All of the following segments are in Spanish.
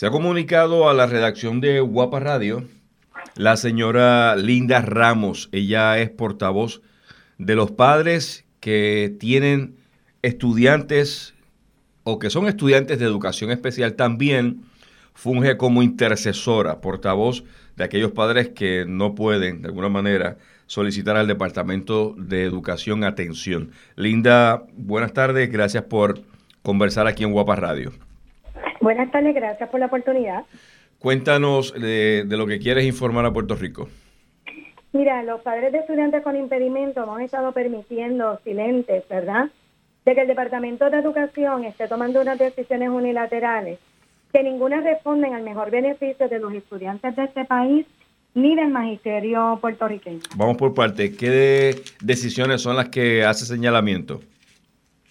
Se ha comunicado a la redacción de Guapa Radio la señora Linda Ramos. Ella es portavoz de los padres que tienen estudiantes o que son estudiantes de educación especial también funge como intercesora, portavoz de aquellos padres que no pueden, de alguna manera, solicitar al Departamento de Educación atención. Linda, buenas tardes, gracias por conversar aquí en Guapa Radio. Buenas tardes, gracias por la oportunidad. Cuéntanos de, de lo que quieres informar a Puerto Rico. Mira, los padres de estudiantes con impedimento hemos estado permitiendo silentes, ¿verdad? De que el Departamento de Educación esté tomando unas decisiones unilaterales que ninguna responden al mejor beneficio de los estudiantes de este país ni del magisterio puertorriqueño. Vamos por parte. ¿Qué decisiones son las que hace señalamiento?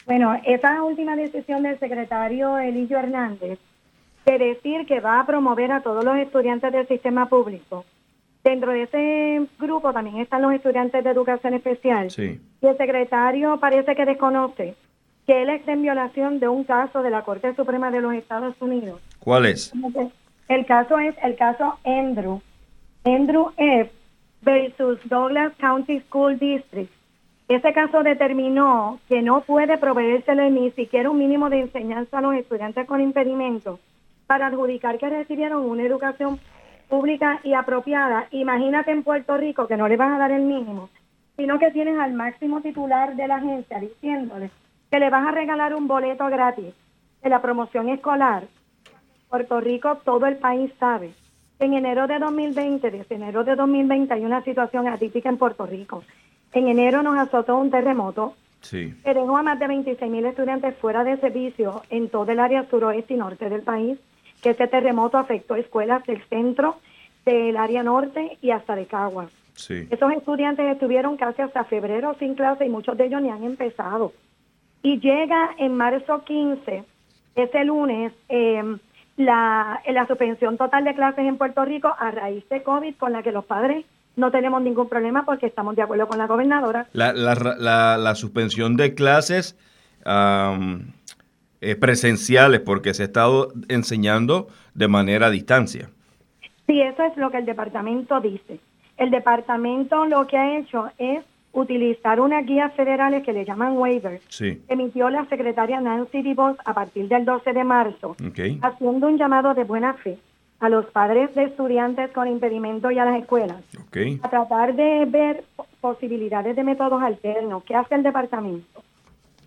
Bueno, esa última decisión del secretario Elillo Hernández de decir que va a promover a todos los estudiantes del sistema público. Dentro de ese grupo también están los estudiantes de educación especial. Sí. Y el secretario parece que desconoce que él está en violación de un caso de la Corte Suprema de los Estados Unidos. ¿Cuál es? El caso es el caso Andrew. Andrew F. versus Douglas County School District. Ese caso determinó que no puede proveérsele ni siquiera un mínimo de enseñanza a los estudiantes con impedimento para adjudicar que recibieron una educación pública y apropiada. Imagínate en Puerto Rico que no le vas a dar el mínimo, sino que tienes al máximo titular de la agencia diciéndole que le vas a regalar un boleto gratis de la promoción escolar. Puerto Rico, todo el país sabe en enero de 2020, desde enero de 2020 hay una situación atípica en Puerto Rico. En enero nos azotó un terremoto Sí. que dejó a más de 26 mil estudiantes fuera de servicio en todo el área suroeste y norte del país, que este terremoto afectó escuelas del centro, del área norte y hasta de Caguas. Sí. Esos estudiantes estuvieron casi hasta febrero sin clase y muchos de ellos ni han empezado. Y llega en marzo 15, ese lunes, eh, la, la suspensión total de clases en Puerto Rico a raíz de COVID, con la que los padres no tenemos ningún problema porque estamos de acuerdo con la gobernadora. La, la, la, la suspensión de clases eh, presenciales porque se ha estado enseñando de manera a distancia. Sí, eso es lo que el departamento dice. El departamento lo que ha hecho es utilizar unas guías federales que le llaman waivers. Sí. Emitió la secretaria Nancy DeVos a partir del 12 de marzo, haciendo un llamado de buena fe a los padres de estudiantes con impedimento y a las escuelas a tratar de ver po- posibilidades de métodos alternos. ¿Qué hace el departamento?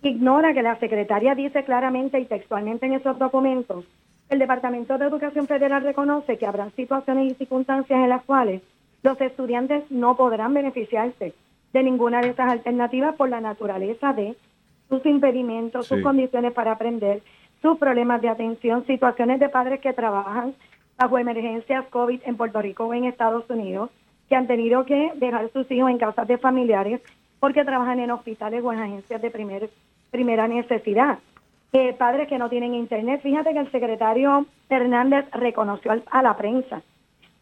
Ignora que la secretaria dice claramente y textualmente en esos documentos, el Departamento de Educación Federal reconoce que habrá situaciones y circunstancias en las cuales los estudiantes no podrán beneficiarse de ninguna de esas alternativas por la naturaleza de sus impedimentos, sus condiciones para aprender, sus problemas de atención, situaciones de padres que trabajan bajo emergencias COVID en Puerto Rico o en Estados Unidos, que han tenido que dejar sus hijos en casas de familiares porque trabajan en hospitales o en agencias de primer, primera necesidad. Eh, padres que no tienen internet. Fíjate que el secretario Hernández reconoció a la prensa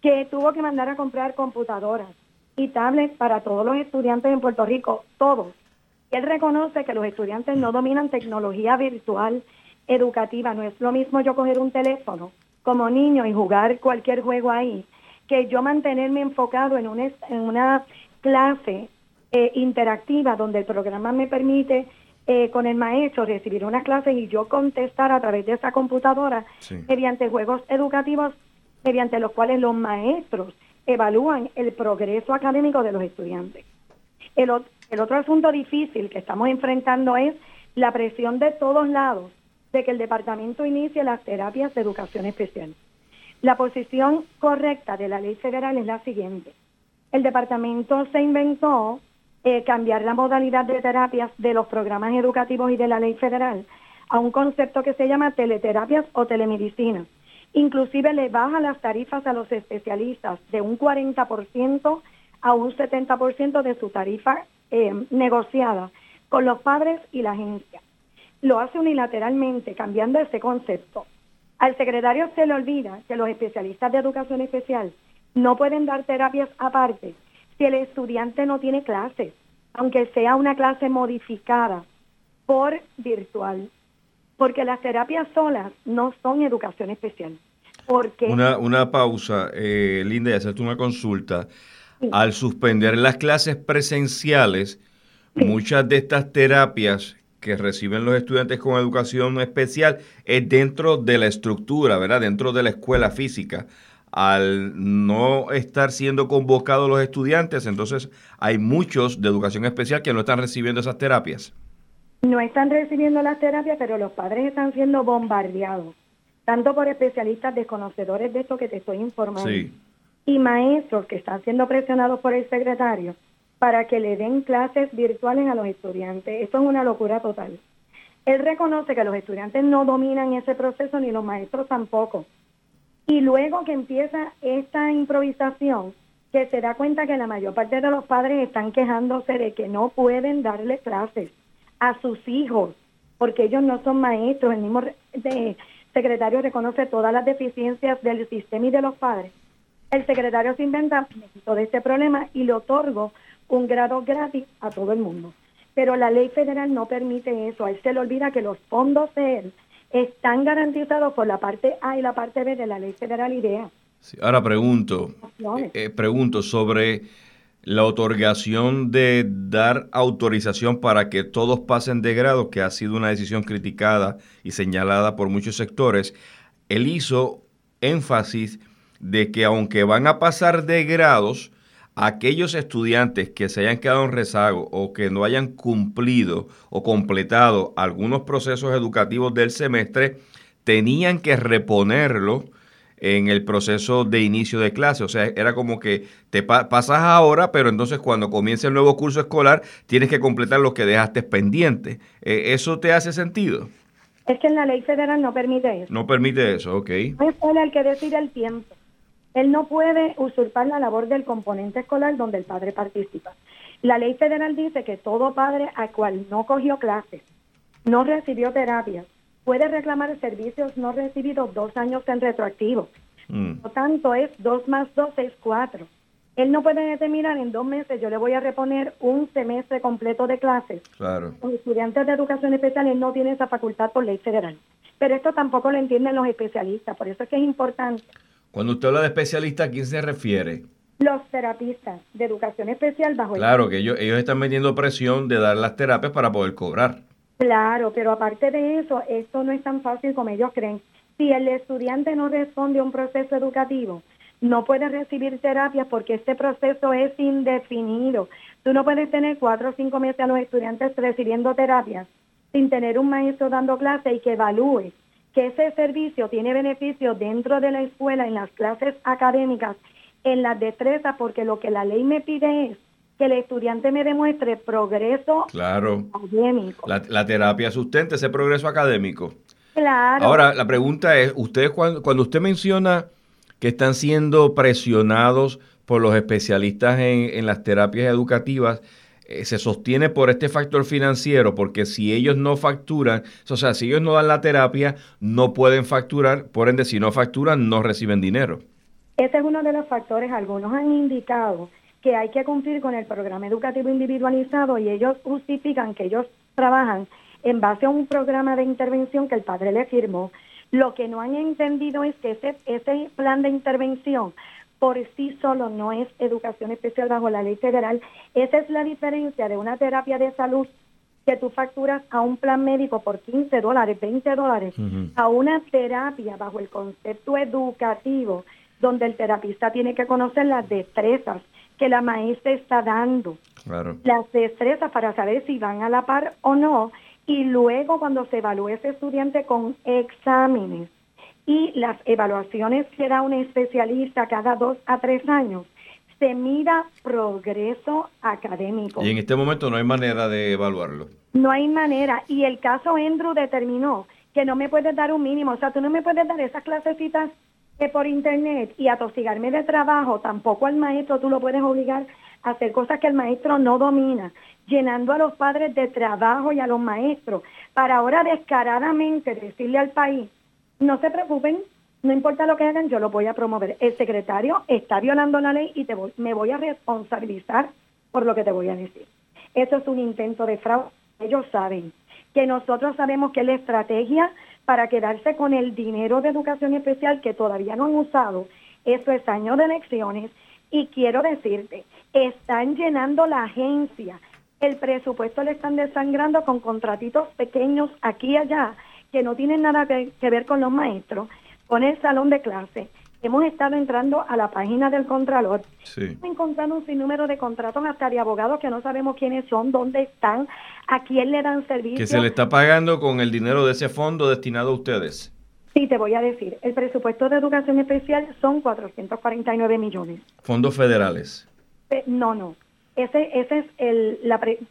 que tuvo que mandar a comprar computadoras y tablets para todos los estudiantes en Puerto Rico, todos. Él reconoce que los estudiantes no dominan tecnología virtual educativa. No es lo mismo yo coger un teléfono como niño y jugar cualquier juego ahí, que yo mantenerme enfocado en una, en una clase eh, interactiva donde el programa me permite eh, con el maestro recibir unas clases y yo contestar a través de esa computadora Sí. mediante juegos educativos mediante los cuales los maestros evalúan el progreso académico de los estudiantes. El, el otro asunto difícil que estamos enfrentando es la presión de todos lados de que el departamento inicie las terapias de educación especial. La posición correcta de la ley federal es la siguiente. El departamento se inventó eh, cambiar la modalidad de terapias de los programas educativos y de la ley federal a un concepto que se llama teleterapias o telemedicina. Inclusive le baja las tarifas a los especialistas de un 40% a un 70% de su tarifa eh, negociada con los padres y la agencia. Lo hace unilateralmente, cambiando ese concepto. Al secretario se le olvida que los especialistas de educación especial no pueden dar terapias aparte si el estudiante no tiene clases, aunque sea una clase modificada por virtual, porque las terapias solas no son educación especial. Porque una, una pausa, eh, Linda, y hacerte una consulta. Al suspender las clases presenciales, muchas de estas terapias que reciben los estudiantes con educación especial es dentro de la estructura, ¿verdad? Dentro de la escuela física. Al no estar siendo convocados los estudiantes, entonces hay muchos de educación especial que no están recibiendo esas terapias. No están recibiendo las terapias, pero los padres están siendo bombardeados, tanto por especialistas desconocedores de esto que te estoy informando, y maestros que están siendo presionados por el secretario para que le den clases virtuales a los estudiantes. Esto es una locura total. Él reconoce que los estudiantes no dominan ese proceso ni los maestros tampoco. Y luego que empieza esta improvisación, que se da cuenta que la mayor parte de los padres están quejándose de que no pueden darle clases a sus hijos, porque ellos no son maestros. El mismo secretario reconoce todas las deficiencias del sistema y de los padres. El secretario se inventa, de este problema y le otorgo un grado gratis a todo el mundo. Pero la ley federal no permite eso. A él se le olvida que los fondos de él están garantizados por la parte A y la parte B de la ley federal IDEA. ahora pregunto, eh, pregunto sobre la otorgación de dar autorización para que todos pasen de grado, que ha sido una decisión criticada y señalada por muchos sectores. Él hizo énfasis de que aunque van a pasar de grados, aquellos estudiantes que se hayan quedado en rezago o que no hayan cumplido o completado algunos procesos educativos del semestre, tenían que reponerlo en el proceso de inicio de clase. O sea, era como que te pasas ahora, pero entonces cuando comience el nuevo curso escolar tienes que completar lo que dejaste pendiente. Eh, ¿Eso te hace sentido? Es que en la ley federal no permite eso. No permite eso, ok. Es el que decide el tiempo. Él no puede usurpar la labor del componente escolar donde el padre participa. La ley federal dice que todo padre al cual no cogió clases, no recibió terapia, puede reclamar servicios no recibidos dos años en retroactivo. Mm. Por lo tanto, es dos más dos es cuatro. Él no puede determinar en dos meses, yo le voy a reponer un semestre completo de clases. Claro. Los estudiantes de educación especial no tienen esa facultad por ley federal. Pero esto tampoco lo entienden los especialistas, por eso es que es importante cuando usted habla de especialista, ¿a quién se refiere? Los terapistas de educación especial bajo Claro, que ellos, ellos están metiendo presión de dar las terapias para poder cobrar. Claro, pero aparte de eso, esto no es tan fácil como ellos creen. Si el estudiante no responde a un proceso educativo, no puede recibir terapias porque este proceso es indefinido. Tú no puedes tener cuatro o cinco meses a los estudiantes recibiendo terapias sin tener un maestro dando clase y que evalúe que ese servicio tiene beneficio dentro de la escuela, en las clases académicas, en las destrezas, porque lo que la ley me pide es que el estudiante me demuestre progreso académico. La, terapia sustenta ese progreso académico. Claro. Ahora, la pregunta es, ustedes cuando, cuando usted menciona que están siendo presionados por los especialistas en, en las terapias educativas, eh, se sostiene por este factor financiero, porque si ellos no facturan, o sea, si ellos no dan la terapia, no pueden facturar, por ende, si no facturan, no reciben dinero. Ese es uno de los factores. Algunos han indicado que hay que cumplir con el programa educativo individualizado y ellos justifican que ellos trabajan en base a un programa de intervención que el padre le firmó. Lo que no han entendido es que ese, ese plan de intervención por sí solo no es educación especial bajo la ley federal. Esa es la diferencia de una terapia de salud que tú facturas a un plan médico por 15 dólares, 20 dólares, a una terapia bajo el concepto educativo, donde el terapista tiene que conocer las destrezas que la maestra está dando. Las destrezas para saber si van a la par o no. Y luego cuando se evalúe ese estudiante con exámenes y las evaluaciones que da un especialista cada dos a tres años, se mira progreso académico. Y en este momento no hay manera de evaluarlo. No hay manera. Y el caso Andrew determinó que no me puedes dar un mínimo. O sea, tú no me puedes dar esas clasecitas por internet y atosigarme de trabajo. Tampoco al maestro tú lo puedes obligar a hacer cosas que el maestro no domina, llenando a los padres de trabajo y a los maestros para ahora descaradamente decirle al país no se preocupen, no importa lo que hagan, yo lo voy a promover. El secretario está violando la ley y me voy a responsabilizar por lo que te voy a decir. Eso es un intento de fraude. Ellos saben que nosotros sabemos que la estrategia para quedarse con el dinero de educación especial que todavía no han usado. Eso es año de elecciones y quiero decirte, están llenando la agencia. El presupuesto le están desangrando con contratitos pequeños aquí y allá que no tienen nada que, ver con los maestros, con el salón de clase. Hemos estado entrando a la página del Contralor, sí. encontrando un sinnúmero de contratos hasta de abogados que no sabemos quiénes son, dónde están, a quién le dan servicio. Que se le está pagando con el dinero de ese fondo destinado a ustedes. Sí, te voy a decir, el presupuesto de educación especial son 449 millones. ¿Fondos federales? no, no. Ese, ese es el,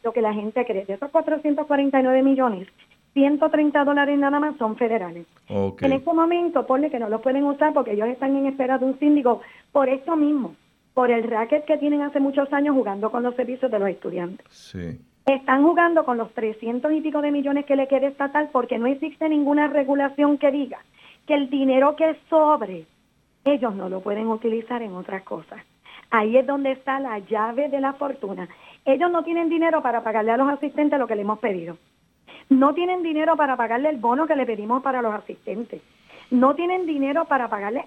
lo que la gente cree. De esos 449 millones, 130 dólares nada más son federales. En este momento, ponle que no los pueden usar porque ellos están en espera de un síndico por esto mismo, por el racket que tienen hace muchos años jugando con los servicios de los estudiantes. Sí. Están jugando con los 300 y pico de millones que le quede estatal porque no existe ninguna regulación que diga que el dinero que sobre, ellos no lo pueden utilizar en otras cosas. Ahí es donde está la llave de la fortuna. Ellos no tienen dinero para pagarle a los asistentes lo que le hemos pedido. No tienen dinero para pagarle el bono que le pedimos para los asistentes. No tienen dinero para pagarle,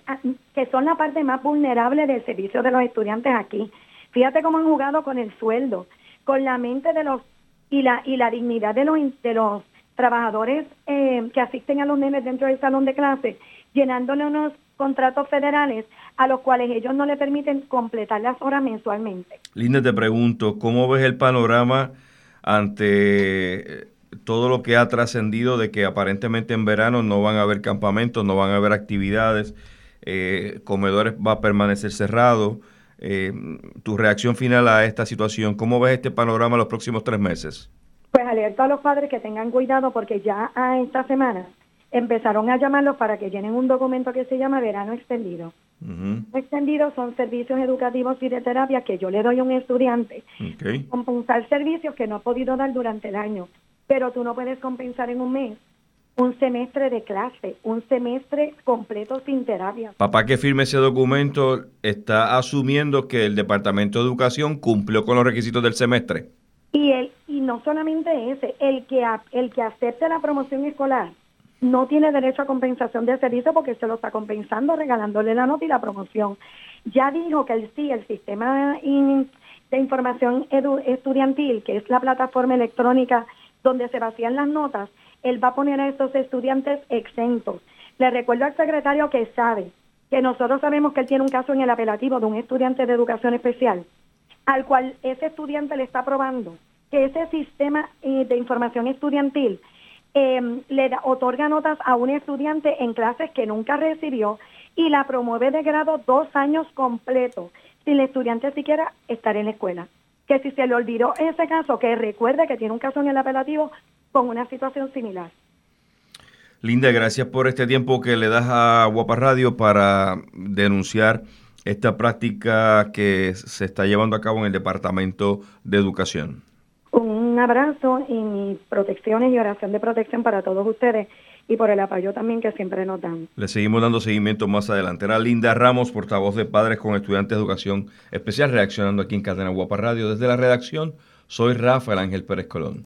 que son la parte más vulnerable del servicio de los estudiantes aquí. Fíjate cómo han jugado con el sueldo, con la mente de los y la y la dignidad de los de los trabajadores eh, que asisten a los nenes dentro del salón de clase, llenándole unos contratos federales a los cuales ellos no le permiten completar las horas mensualmente. Linda, te pregunto, ¿cómo ves el panorama ante todo lo que ha trascendido de que aparentemente en verano no van a haber campamentos, no van a haber actividades, eh, comedores va a permanecer cerrado. Eh, tu reacción final a esta situación, ¿cómo ves este panorama los próximos tres meses? Pues alerto a los padres que tengan cuidado porque ya a esta semana empezaron a llamarlos para que llenen un documento que se llama verano extendido. Extendido son servicios educativos y de terapia que yo le doy a un estudiante. Compensar servicios que no ha podido dar durante el año pero tú no puedes compensar en un mes un semestre de clase, un semestre completo sin terapia. Papá que firme ese documento está asumiendo que el Departamento de Educación cumplió con los requisitos del semestre. Y él y no solamente ese, el que el que acepte la promoción escolar no tiene derecho a compensación de servicio porque se lo está compensando regalándole la nota y la promoción. Ya dijo que el sí, el sistema de información estudiantil, que es la plataforma electrónica donde se vacían las notas, él va a poner a estos estudiantes exentos. Le recuerdo al secretario que sabe que nosotros sabemos que él tiene un caso en el apelativo de un estudiante de educación especial, al cual ese estudiante le está probando que ese sistema eh, de información estudiantil em, le otorga notas a un estudiante en clases que nunca recibió y la promueve de grado dos años completos, sin el estudiante siquiera estar en la escuela que si se le olvidó ese caso, que recuerde que tiene un caso en el apelativo con una situación similar. Linda, gracias por este tiempo que le das a Guapa Radio para denunciar esta práctica que se está llevando a cabo en el Departamento de Educación. Un abrazo y mis protecciones y oración de protección para todos ustedes y por el apoyo también que siempre nos dan. Le seguimos dando seguimiento más adelante. Era Linda Ramos, portavoz de Padres con Estudiantes de Educación Especial, reaccionando aquí en Cadena Guapa Radio. Desde la redacción, soy Rafael Ángel Pérez Colón.